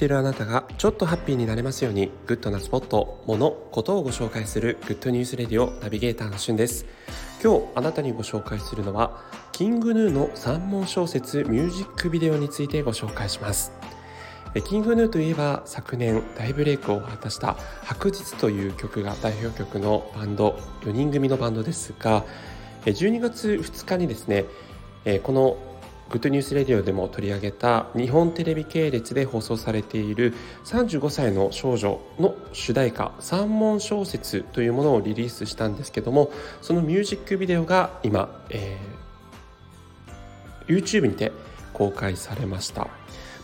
ているあなたがちょっとハッピーになれますようにグッドなスポット、もの、ことをご紹介する Good News Radio ナビゲーターのしゅんです。今日あなたにご紹介するのは King Gnu の三文小説ミュージックビデオについてご紹介します。 King Gnu といえば昨年大ブレイクを果たした「白日」という曲が代表曲のバンド4人組のバンドですが12月2日にですねこの Good News Radio でも取り上げた日本テレビ系列で放送されている35歳の少女の主題歌三文小説というものをリリースしたんですけどもそのミュージックビデオが今、えー、YouTube にて公開されました。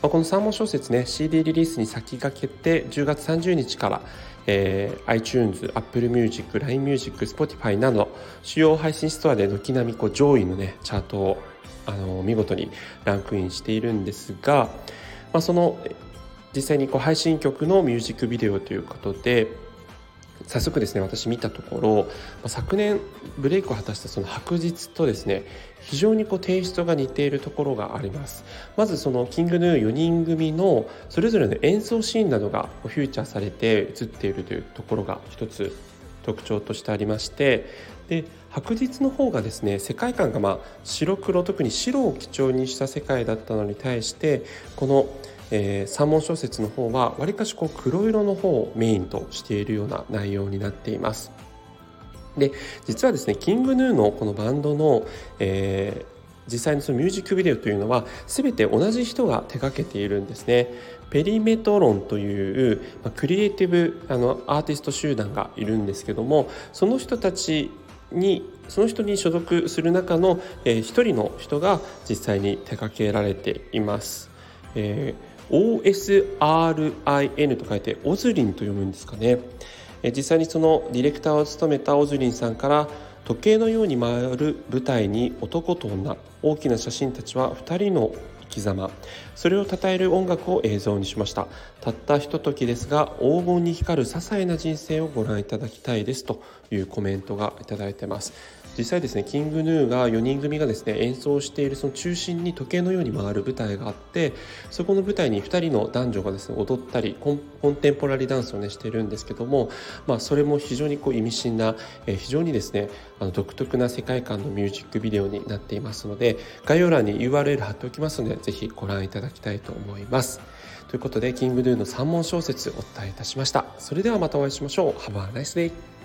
まあ、この三文小説ね CD リリースに先駆けて10月30日から、えー、iTunes、Apple Music、LINE Music、Spotify など主要配信ストアで軒並みこう上位のねチャートをあの見事にランクインしているんですが、まあ、その実際にこう配信曲のミュージックビデオということで早速ですね私見たところ昨年ブレイクを果たしたその白日とですね非常にこうテイストが似ているところがあります。まずそのキングヌー4人組のそれぞれの演奏シーンなどがフューチャーされて映っているというところが一つ特徴としてありましてで白日の方がですね世界観がまあ白黒特に白を基調にした世界だったのに対してこの「えー、三文小説の方はわりかしこう黒色の方をメインとしているような内容になっています。で実はですねキングヌーのこのバンドの、えー実際にそのミュージックビデオというのは全て同じ人が手掛けているんですね。ペリメトロンという、まあ、クリエイティブあのアーティスト集団がいるんですけどもその人たちにその人に所属する中の一、えー、人の人が実際に手掛けられています。えー OSRIN と書いてオズリンと読むんですかね実際にそのディレクターを務めたオズリンさんから時計のように回る舞台に男と女大きな写真たちは2人のき様。それを称える音楽を映像にしました。たったひとときですが黄金に光る些細な人生をご覧いただきたいです。というコメントがいいてます。実際ですねキングヌーが4人組がですね演奏しているその中心に時計のように回る舞台があってそこの舞台に2人の男女がですね踊ったりコンテンポラリーダンスをねしてるんですけども、まあ、それも非常にこう意味深な、えー、非常にですねあの独特な世界観のミュージックビデオになっていますので概要欄に URL 貼っておきますのでぜひご覧いただきたいと思います。ということでキングヌーの3問小説お伝えいたしました。それではまたお会いしましょう。Have a nice day!